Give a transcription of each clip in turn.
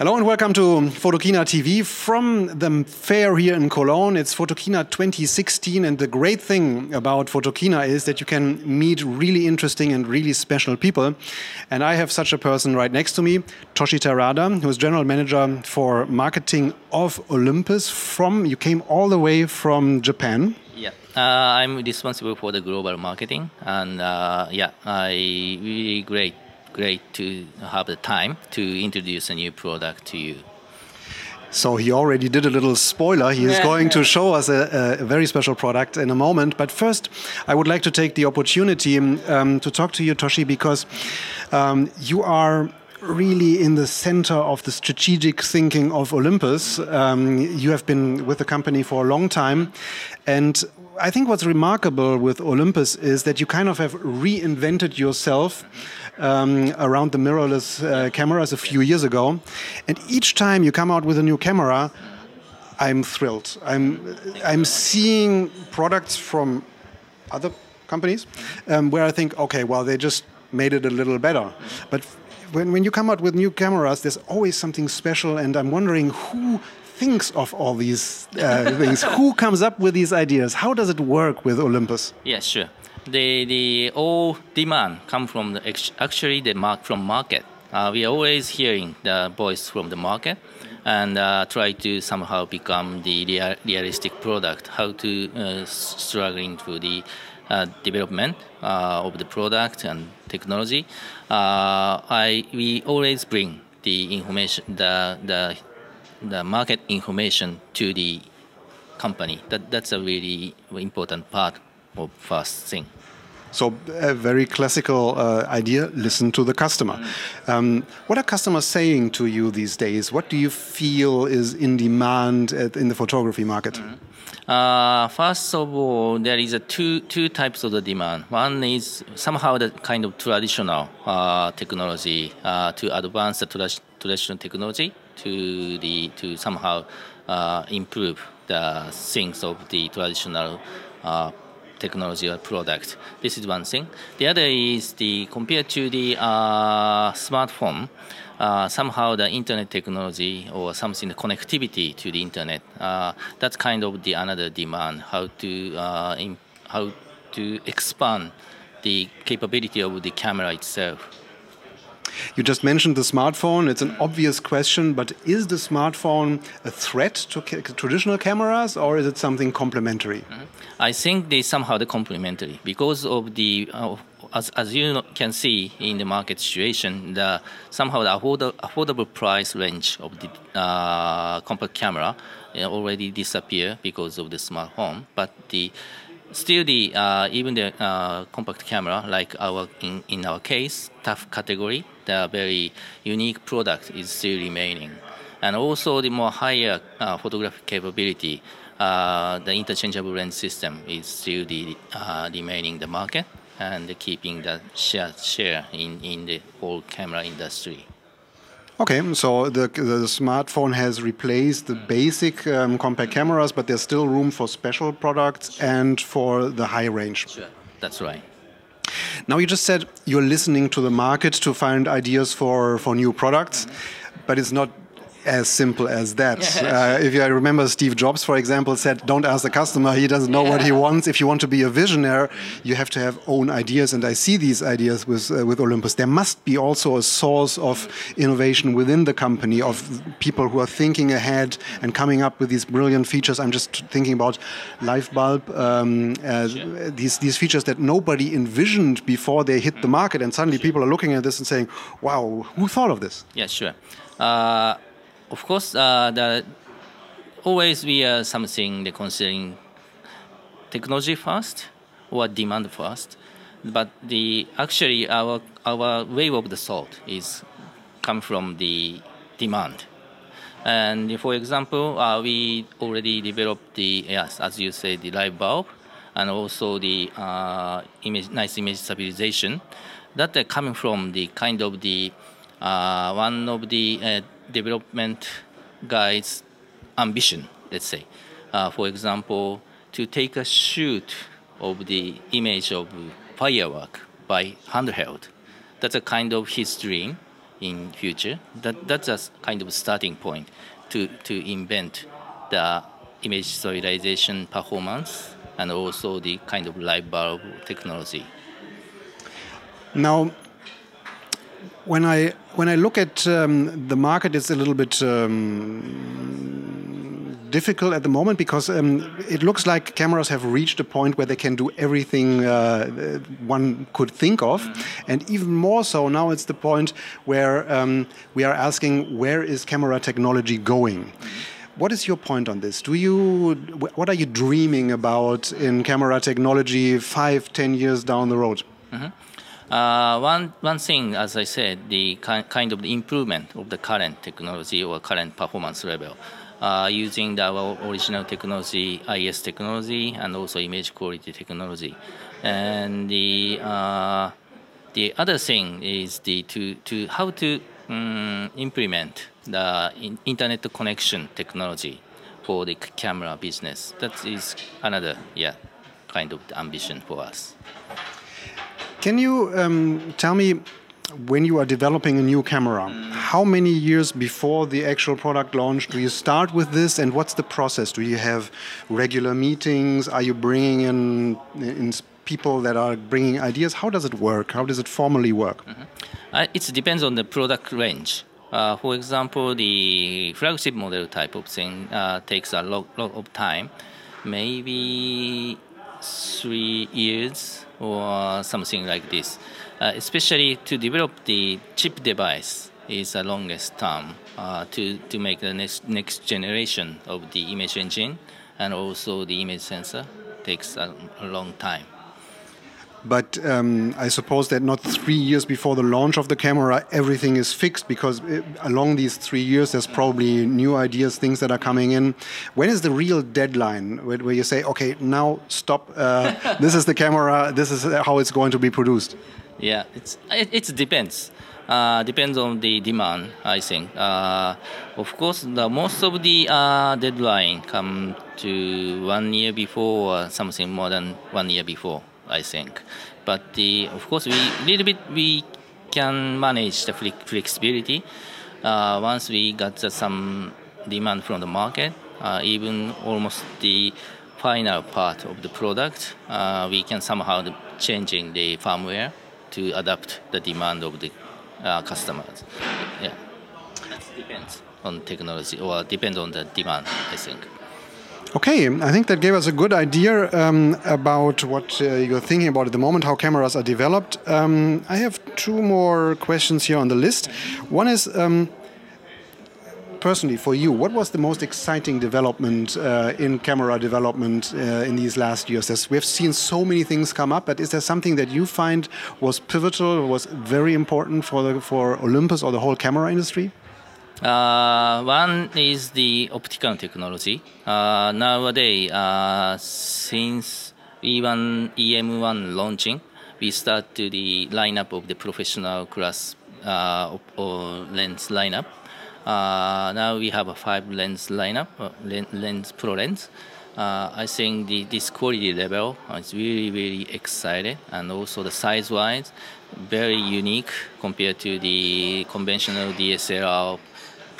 Hello and welcome to Photokina TV from the fair here in Cologne. It's Photokina 2016 and the great thing about Photokina is that you can meet really interesting and really special people. And I have such a person right next to me, Toshi Terada, who is General Manager for Marketing of Olympus from, you came all the way from Japan. Yeah, uh, I'm responsible for the global marketing and uh, yeah, I really great great to have the time to introduce a new product to you. So he already did a little spoiler. He is going to show us a, a, very special product in a moment. But first, I would like to take the opportunity um, to talk to you, Toshi, because um, you are really in the center of the strategic thinking of Olympus. Um, you have been with the company for a long time. And I think what's remarkable with Olympus is that you kind of have reinvented yourself um, around the mirrorless uh, cameras a few years ago. And each time you come out with a new camera, I'm thrilled. I'm, I'm seeing products from other companies um, where I think, okay, well, they just made it a little better. But when, when you come out with new cameras, there's always something special, and I'm wondering who thinks of all these uh, things? Who comes up with these ideas? How does it work with Olympus? Yeah, sure the the all demand come from the actually the mark from market. Uh, we are always hearing the voice from the market and uh, try to somehow become the real, realistic product. How to uh, struggling to the uh, development uh, of the product and technology. Uh, I we always bring the information the the the market information to the company. That that's a really important part of first thing. So a very classical uh, idea: listen to the customer. Mm. Um, what are customers saying to you these days? What do you feel is in demand at, in the photography market? Mm. Uh, first of all, there is a two two types of the demand. One is somehow the kind of traditional uh, technology uh, to advance the tra traditional technology to the to somehow uh, improve the things of the traditional uh, technology or product. This is one thing. The other is the compared to the uh, smartphone, uh, somehow the internet technology or something the connectivity to the internet. Uh, that's kind of the another demand. How to uh, in, how to expand the capability of the camera itself. You just mentioned the smartphone. It's an obvious question, but is the smartphone a threat to ca traditional cameras or is it something complementary? Mm -hmm. I think they somehow the complementary because of the uh, as, as you can see in the market situation, the somehow the affordable, price range of the uh, compact camera already disappear because of the smartphone, but the still the uh, even the uh, compact camera like our in, in our case tough category the very unique product is still remaining. And also the more higher uh, photographic capability uh, the interchangeable lens system is still the uh, remaining the market and keeping the share, share in, in the whole camera industry Okay, so the, the smartphone has replaced the basic um, compact cameras, but there's still room for special products and for the high range. Sure, that's right. Now you just said you're listening to the market to find ideas for, for new products, mm -hmm. but it's not as simple as that. uh, if I remember, Steve Jobs, for example, said, "Don't ask the customer; he doesn't know yeah. what he wants." If you want to be a visionary, you have to have own ideas, and I see these ideas with uh, with Olympus. There must be also a source of innovation within the company of people who are thinking ahead and coming up with these brilliant features. I'm just thinking about Live Bulb, um, uh, sure. these these features that nobody envisioned before they hit the market, and suddenly sure. people are looking at this and saying, "Wow, who thought of this?" Yeah, sure. Of course, uh, the always we are something the considering technology first or demand first, but the actually our our way of the thought is come from the demand. And for example, uh, we already developed the yes, as you say, the live bulb, and also the uh, image, nice image stabilization. That are coming from the kind of the uh, one of the uh, development guy's ambition, let's say. Uh, for example, to take a shoot of the image of firework by handheld. That's a kind of his dream. in future. That that's a kind of starting point to to invent the image stabilization performance and also the kind of live bulb technology. Now, when I when I look at um, the market, it's a little bit um, difficult at the moment because um, it looks like cameras have reached a point where they can do everything uh, one could think of, and even more so now it's the point where um, we are asking where is camera technology going. What is your point on this? Do you, what are you dreaming about in camera technology five, ten years down the road? Mm -hmm. Uh, one, one thing, as I said, the kind of the improvement of the current technology or current performance level uh, using the, our original technology, IS technology, and also image quality technology. And the, uh, the other thing is the, to, to how to um, implement the in internet connection technology for the camera business. That is another, yeah, kind of ambition for us. Can you um, tell me when you are developing a new camera, how many years before the actual product launch do you start with this, and what's the process? Do you have regular meetings? Are you bringing in, in people that are bringing ideas? How does it work? How does it formally work? Mm -hmm. uh, it depends on the product range. Uh, for example, the flagship model type of thing uh, takes a lot, lot of time, maybe three years or something like this. Uh, especially to develop the chip device is the longest term uh, to, to make the next, next generation of the image engine and also the image sensor takes a, a long time. But um, I suppose that not three years before the launch of the camera, everything is fixed because it, uh, along these three years, there's probably new ideas, things that are coming in. When is the real deadline where, where you say, okay, now stop, uh, this is the camera, this is how it's going to be produced? Yeah, it's, it, it depends. Uh, depends on the demand, I think. Uh, of course, the most of the uh, deadline come to one year before or something more than one year before. I think. But the, of course, we little bit we can manage the flexibility uh, once we got the, some demand from the market. Uh, even almost the final part of the product, uh, we can somehow changing the firmware to adapt the demand of the uh, customers. Yeah, that depends on technology or depends on the demand. I think. Okay, I think that gave us a good idea um, about what uh, you're thinking about at the moment, how cameras are developed. Um, I have two more questions here on the list. One is um, personally for you, what was the most exciting development uh, in camera development uh, in these last years? As we've seen so many things come up, but is there something that you find was pivotal, was very important for the, for Olympus or the whole camera industry? Uh, one is the optical technology. Uh, nowadays, uh, since E1 EM1 launching, we start to the lineup of the professional class uh, lens lineup. Uh, now we have a five lens lineup, uh, lens pro lens. Uh, I think the, this quality level is really, really excited, and also the size-wise, very unique compared to the conventional DSLR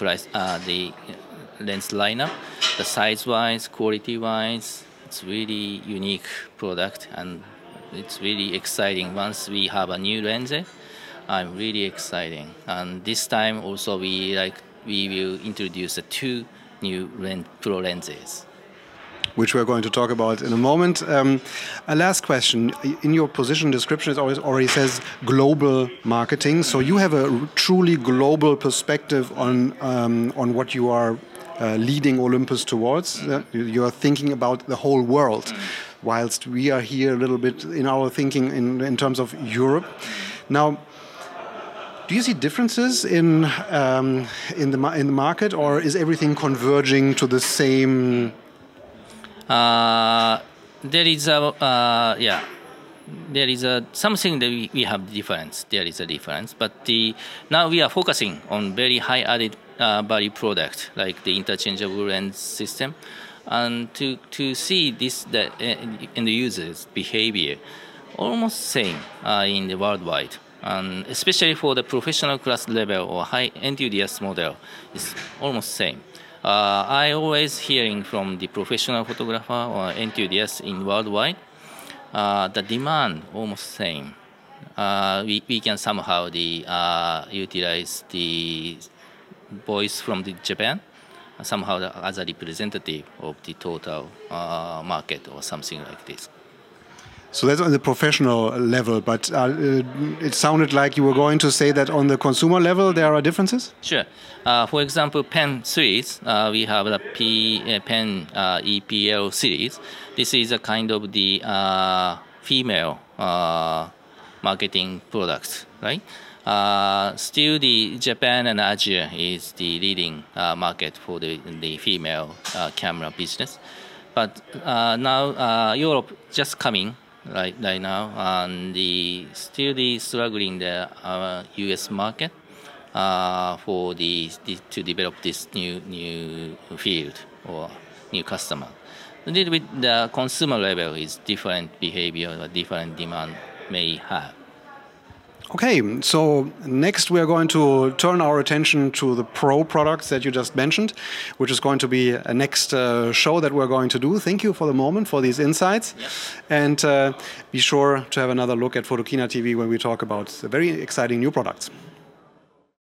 price, uh, the lens lineup. The size-wise, quality-wise, it's really unique product and it's really exciting. Once we have a new lens, I'm really exciting. And this time also we like we will introduce two new lens, pro lenses which we're going to talk about in a moment. Um, a last question. In your position description, it always already says global marketing. So you have a truly global perspective on, um, on what you are uh, leading Olympus towards. Uh, you're thinking about the whole world, whilst we are here a little bit in our thinking in, in terms of Europe. Now, do you see differences in um, in the in the market, or is everything converging to the same uh, there is a uh, yeah. There is a something that we, we have difference. There is a difference but the now we are focusing on very high added uh, value product like the interchangeable lens system. And to to see this that uh, in the users behavior almost same uh, in the worldwide. And especially for the professional class level or high enthusiast model, it's almost same. Uh, I always hearing from the professional photographer or enthusiast in worldwide, uh, the demand almost same. Uh, we, we can somehow the uh, utilize the voice from the Japan somehow as a representative of the total uh, market or something like this. So that's on the professional level, but uh, it sounded like you were going to say that on the consumer level there are differences. Sure. Uh, for example, Pen series, uh, we have the P uh, Pen uh, EPL series. This is a kind of the uh, female marketing products, right? still, the Japan and Asia is the leading market for the the female camera business, but now Europe just coming right, right now, and the still the struggling the uh, U.S. market uh, for the, the, to develop this new new field or new customer. A little bit the consumer level is different behavior or different demand may have. Okay, so next we are going to turn our attention to the Pro products that you just mentioned, which is going to be a next uh, show that we're going to do. Thank you for the moment, for these insights. Yep. And uh, be sure to have another look at Photokina TV when we talk about the very exciting new products.